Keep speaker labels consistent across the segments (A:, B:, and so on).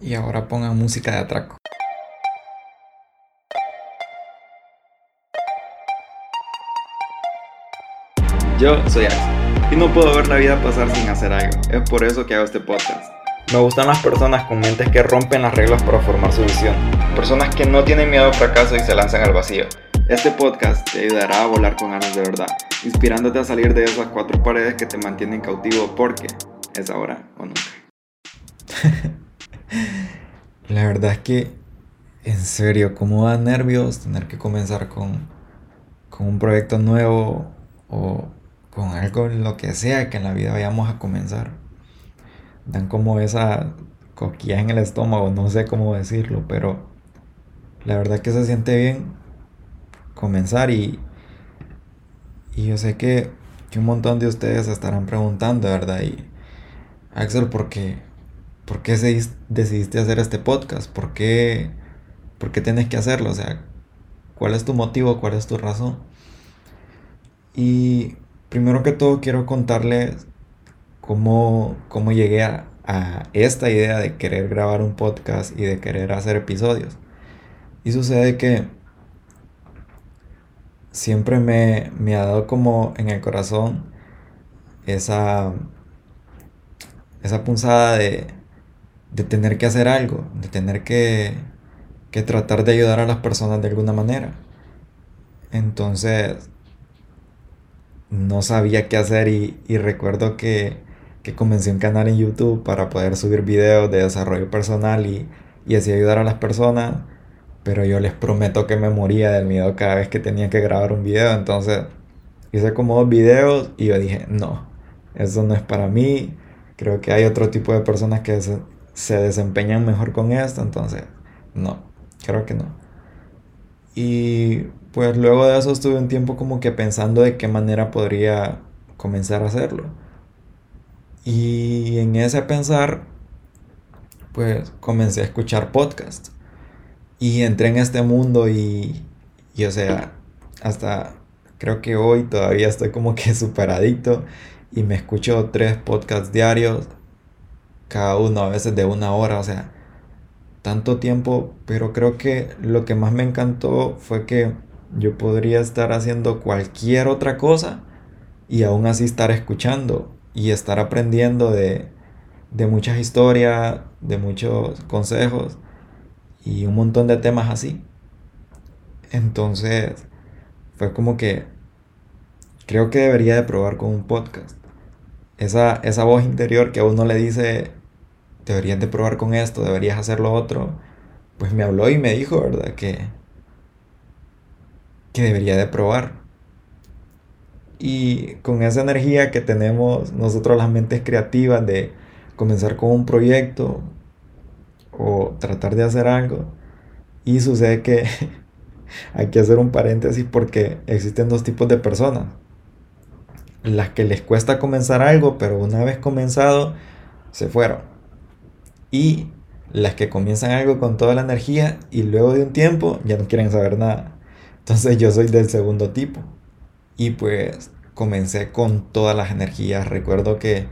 A: Y ahora pongan música de atraco.
B: Yo soy Alex y no puedo ver la vida pasar sin hacer algo. Es por eso que hago este podcast. Me gustan las personas con mentes que rompen las reglas para formar su visión. Personas que no tienen miedo al fracaso y se lanzan al vacío. Este podcast te ayudará a volar con ganas de verdad, inspirándote a salir de esas cuatro paredes que te mantienen cautivo porque es ahora o nunca.
A: La verdad es que, en serio, como da nervios tener que comenzar con, con un proyecto nuevo o con algo, lo que sea que en la vida vayamos a comenzar. Dan como esa coquilla en el estómago, no sé cómo decirlo, pero la verdad que se siente bien comenzar y, y yo sé que, que un montón de ustedes estarán preguntando, ¿verdad? Y Axel, ¿por qué? ¿Por qué decidiste hacer este podcast? ¿Por qué, ¿Por qué tienes que hacerlo? O sea, ¿cuál es tu motivo? ¿Cuál es tu razón? Y primero que todo quiero contarles cómo, cómo llegué a, a, esta idea de querer grabar un podcast y de querer hacer episodios. Y sucede que siempre me, me ha dado como en el corazón esa, esa punzada de, de tener que hacer algo, de tener que, que tratar de ayudar a las personas de alguna manera. Entonces, no sabía qué hacer y, recuerdo que, que, comencé un canal en YouTube para poder subir videos de desarrollo personal y, y así ayudar a las personas. Pero yo les prometo que me moría del miedo cada vez que tenía que grabar un video. Entonces hice como dos videos y yo dije, no, eso no es para mí. Creo que hay otro tipo de personas que desempeñan mejor con esto, entonces no, creo que no. Y pues luego de eso estuve un tiempo como que pensando de qué manera podría comenzar a hacerlo. Y en ese pensar, pues comencé a escuchar podcasts. Y entré en este mundo y, y o sea, hasta creo que hoy todavía estoy como que superadito y me escucho tres podcasts diarios cada uno a veces de una hora, o sea, tanto tiempo, pero creo que lo que más me encantó fue que yo podría estar haciendo cualquier otra cosa y aún así estar escuchando y estar aprendiendo de, de muchas historias, de muchos consejos y un montón de temas así. Entonces, fue como que creo que debería de probar con un podcast esa, esa voz interior que a uno le dice, deberías de probar con esto, deberías hacer lo otro, pues me habló y me dijo, ¿verdad? Que, que debería de probar. Y con esa energía que tenemos nosotros las mentes creativas de comenzar con un proyecto o tratar de hacer algo, y sucede que hay que hacer un paréntesis porque existen dos tipos de personas las que les cuesta comenzar algo, pero una vez comenzado, se fueron. Y las que comienzan algo con toda la energía y luego de un tiempo ya no quieren saber nada. Entonces yo soy del segundo tipo. Y pues comencé con todas las energías. Recuerdo que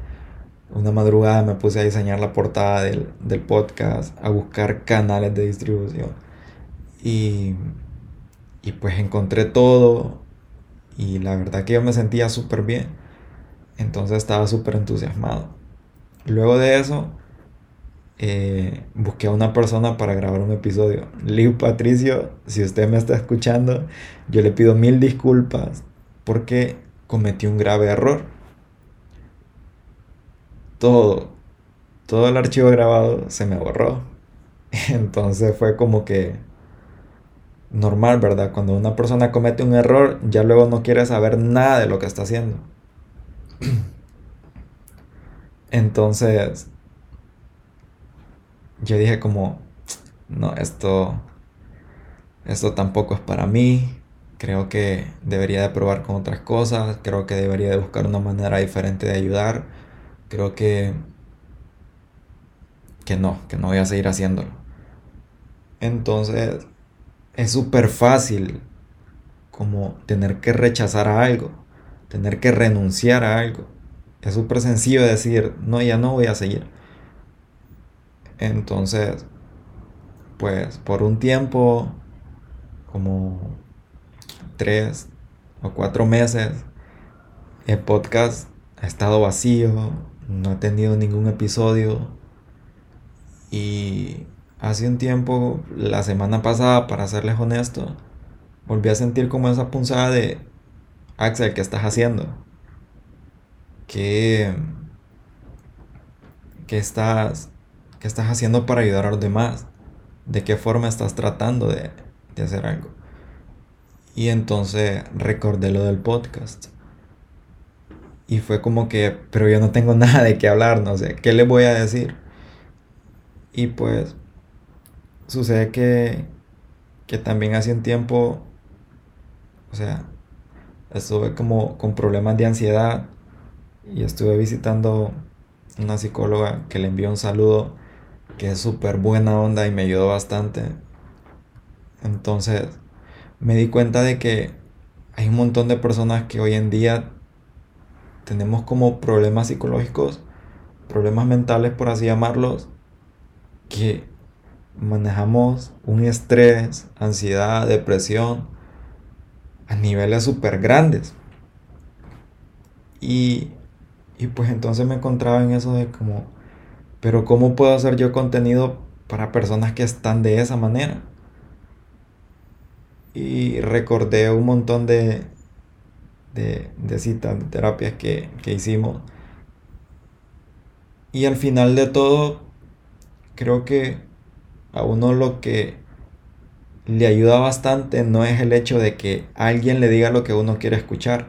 A: una madrugada me puse a diseñar la portada del, del podcast, a buscar canales de distribución. Y, y pues encontré todo, y la verdad que yo me sentía súper bien. Entonces estaba súper entusiasmado. Luego de eso, eh, busqué a una persona para grabar un episodio. Liu Patricio, si usted me está escuchando, yo le pido mil disculpas porque cometí un grave error. Todo, todo el archivo grabado se me borró. Entonces fue como que normal, ¿verdad? Cuando una persona comete un error, ya luego no quiere saber nada de lo que está haciendo. Entonces, yo dije como, no, esto, esto tampoco es para mí. Creo que debería de probar con otras cosas. Creo que debería de buscar una manera diferente de ayudar. Creo que, que no, que no voy a seguir haciéndolo. Entonces, es súper fácil como tener que rechazar a algo, tener que renunciar a algo. Es súper sencillo decir, no, ya no voy a seguir. Entonces, pues por un tiempo, como tres o cuatro meses, el podcast ha estado vacío, no ha tenido ningún episodio. Y hace un tiempo, la semana pasada, para serles honesto, volví a sentir como esa punzada de Axel, ¿qué estás haciendo? ¿Qué, qué, estás, ¿Qué estás haciendo para ayudar a los demás? ¿De qué forma estás tratando de, de hacer algo? Y entonces recordé lo del podcast. Y fue como que, pero yo no tengo nada de qué hablar, no sé, ¿qué le voy a decir? Y pues sucede que, que también hace un tiempo, o sea, estuve como con problemas de ansiedad y estuve visitando una psicóloga que le envió un saludo que es súper buena onda y me ayudó bastante. Entonces me di cuenta de que hay un montón de personas que hoy en día tenemos como problemas psicológicos, problemas mentales por así llamarlos, que manejamos un estrés, ansiedad, depresión a niveles súper grandes. Y, y pues entonces me encontraba en eso de como, pero ¿cómo puedo hacer yo contenido para personas que están de esa manera? Y recordé un montón de, de, de citas, de terapias que, que hicimos. Y al final de todo, creo que a uno lo que le ayuda bastante no es el hecho de que alguien le diga lo que uno quiere escuchar,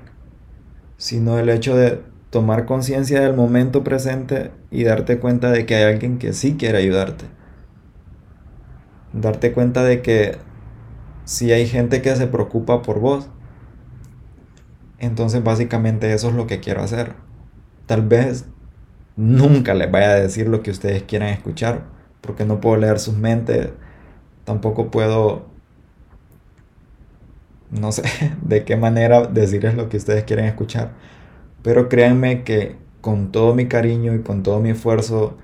A: sino el hecho de tomar conciencia del momento presente y darte cuenta de que hay alguien que sí quiere ayudarte. Darte cuenta de que si hay gente que se preocupa por vos, entonces básicamente eso es lo que quiero hacer. Tal vez nunca les vaya a decir lo que ustedes quieran escuchar, porque no puedo leer sus mentes, tampoco puedo, no sé de qué manera decirles lo que ustedes quieren escuchar, pero créanme que con todo mi cariño y con todo mi esfuerzo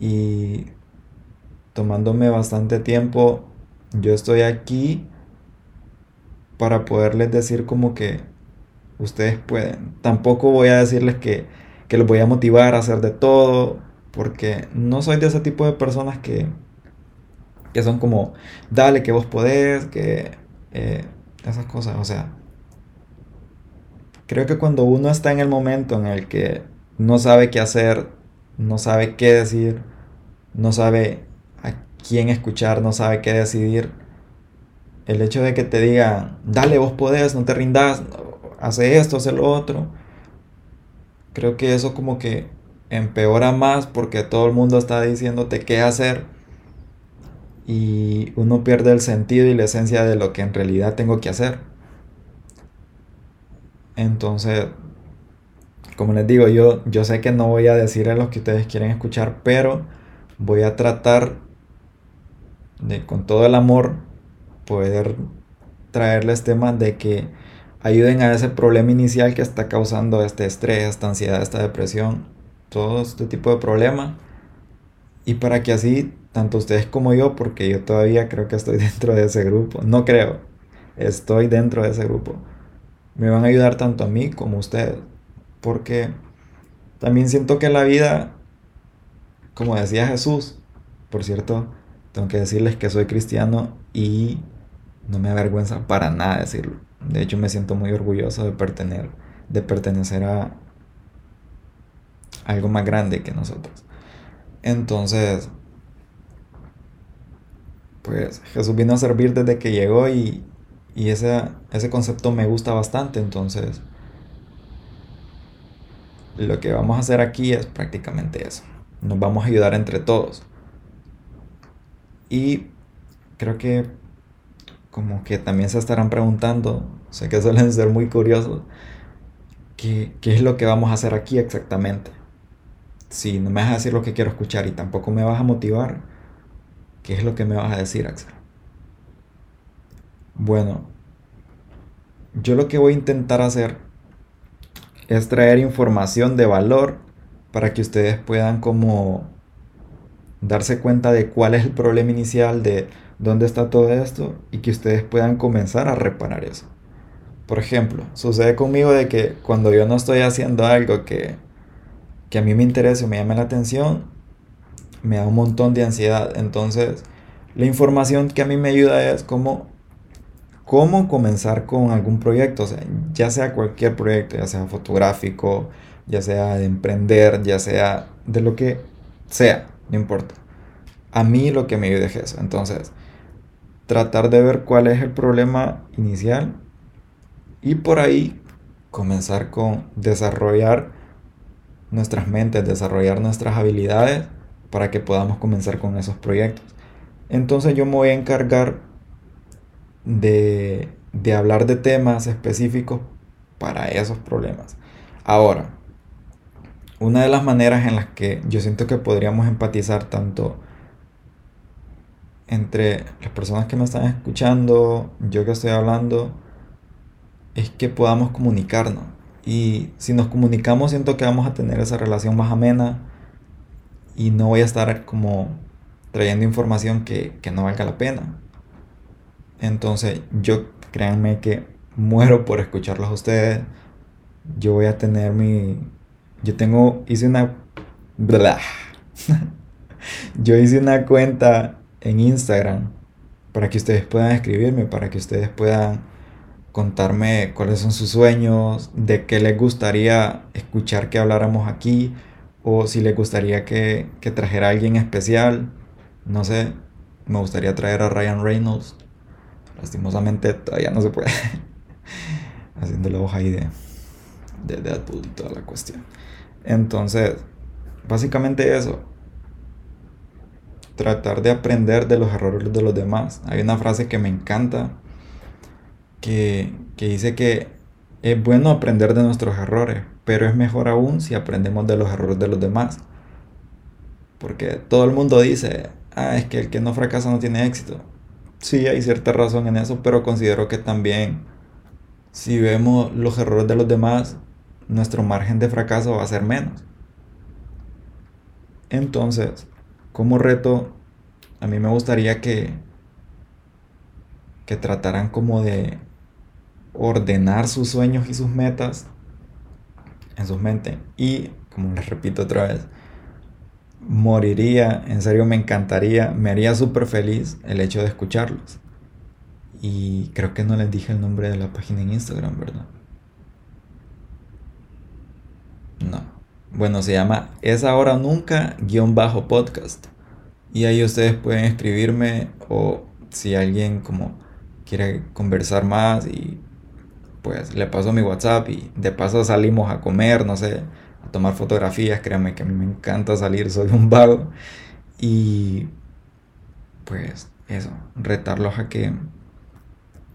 A: y tomándome bastante tiempo, yo estoy aquí para poderles decir como que ustedes pueden. Tampoco voy a decirles que, que los voy a motivar a hacer de todo, porque no soy de ese tipo de personas que, que son como, dale que vos podés, que eh, esas cosas. O sea, creo que cuando uno está en el momento en el que no sabe qué hacer, no sabe qué decir, no sabe a quién escuchar, no sabe qué decidir, el hecho de que te digan, dale vos podés, no te rindas, hace esto, hace lo otro, creo que eso como que empeora más porque todo el mundo está diciéndote qué hacer y uno pierde el sentido y la esencia de lo que en realidad tengo que hacer. Entonces, como les digo, yo, yo sé que no voy a decir a los que ustedes quieren escuchar, pero voy a tratar de con todo el amor poder traerles temas de que ayuden a ese problema inicial que está causando este estrés, esta ansiedad, esta depresión todo este tipo de problemas. Y para que así, tanto ustedes como yo, porque yo todavía creo que estoy dentro de ese grupo, no creo, estoy dentro de ese grupo, me van a ayudar tanto a mí como a ustedes. Porque también siento que la vida, como decía Jesús, por cierto, tengo que decirles que soy cristiano y no me avergüenza para nada decirlo. De hecho, me siento muy orgulloso de pertenecer, de pertenecer a, algo más grande que nosotros. Entonces, pues Jesús vino a servir desde que llegó y, y ese, ese concepto me gusta bastante. Entonces, lo que vamos a hacer aquí es prácticamente eso. Nos vamos a ayudar entre todos. Y creo que como que también se estarán preguntando, sé que suelen ser muy curiosos, ¿qué, qué es lo que vamos a hacer aquí exactamente? Si no me vas a decir lo que quiero escuchar y tampoco me vas a motivar, ¿qué es lo que me vas a decir, Axel? Bueno, yo lo que voy a intentar hacer es traer información de valor para que ustedes puedan como darse cuenta de cuál es el problema inicial, de dónde está todo esto y que ustedes puedan comenzar a reparar eso. Por ejemplo, sucede conmigo de que cuando yo no estoy haciendo algo que, que a mí me interese o me llame la atención, me da un montón de ansiedad. Entonces, la información que a mí me ayuda es cómo, cómo comenzar con algún proyecto, ya sea cualquier proyecto, ya sea fotográfico, ya sea de emprender, ya sea de lo que sea, no importa. A mí lo que me ayuda es eso. Entonces, tratar de ver cuál es el problema inicial y por ahí comenzar con desarrollar nuestras mentes, desarrollar nuestras habilidades para que podamos comenzar con esos proyectos. Entonces yo me voy a encargar de, de hablar de temas específicos para esos problemas. Ahora, una de las maneras en las que yo siento que podríamos empatizar tanto entre las personas que me están escuchando, yo que estoy hablando, es que podamos comunicarnos. Y si nos comunicamos, siento que vamos a tener esa relación más amena y no voy a estar como trayendo información que, no valga la pena. Entonces, yo créanme que muero por escucharlos a ustedes. Yo voy a tener mi. Yo tengo. Hice una. yo hice una cuenta en Instagram para que ustedes puedan escribirme, para que ustedes puedan contarme cuáles son sus sueños, de qué les gustaría escuchar que habláramos aquí, o si les gustaría que, que trajera a alguien especial. No sé, me gustaría traer a Ryan Reynolds. Lastimosamente todavía no se puede. Haciendo la hoja ahí de, de Deadpool y toda la cuestión. Entonces, básicamente eso. Tratar de aprender de los errores de los demás. Hay una frase que me encanta que, dice que es bueno aprender de nuestros errores, pero es mejor aún si aprendemos de los errores de los demás. Porque todo el mundo dice, ah, es que el que no fracasa no tiene éxito. Sí, hay cierta razón en eso, pero considero que también si vemos los errores de los demás, nuestro margen de fracaso va a ser menos. Entonces, como reto, a mí me gustaría que, que trataran como de ordenar sus sueños y sus metas en sus mentes. Y, como les repito otra vez, moriría, en serio me encantaría, me haría súper feliz el hecho de escucharlos. Y creo que no les dije el nombre de la página en Instagram, ¿verdad? No. Bueno, se llama Es ahora nunca guion bajo podcast. Y ahí ustedes pueden escribirme o si alguien como quiere conversar más y pues le paso mi WhatsApp y de paso salimos a comer, no sé, a tomar fotografías, créanme que a mí me encanta salir, soy un vago. Y pues eso, retarlos a que,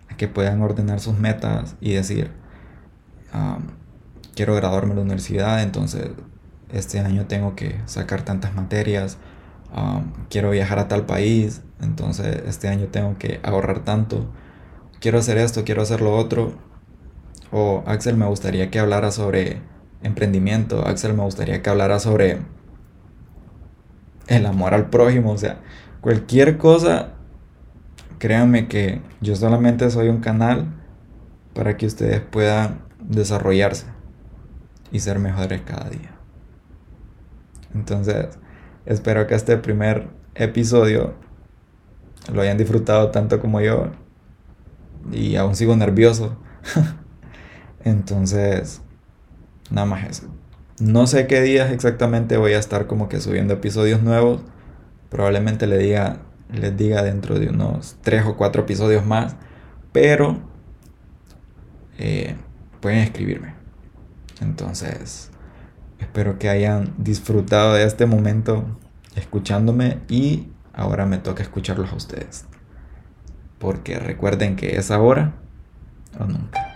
A: a que puedan ordenar sus metas y decir, quiero graduarme de la universidad, entonces este año tengo que sacar tantas materias, quiero viajar a tal país, entonces este año tengo que ahorrar tanto, quiero hacer esto, quiero hacer lo otro, o Axel, me gustaría que hablara sobre emprendimiento. Axel, me gustaría que hablara sobre el amor al prójimo. O sea, cualquier cosa, créanme que yo solamente soy un canal para que ustedes puedan desarrollarse y ser mejores cada día. Entonces, espero que este primer episodio lo hayan disfrutado tanto como yo. Y aún sigo nervioso. Entonces, nada más eso. No sé qué días exactamente voy a estar como que subiendo episodios nuevos. Probablemente le diga, les diga dentro de unos 3 o 4 episodios más. Pero eh, pueden escribirme. Entonces, espero que hayan disfrutado de este momento escuchándome y ahora me toca escucharlos a ustedes. Porque recuerden que es ahora o nunca.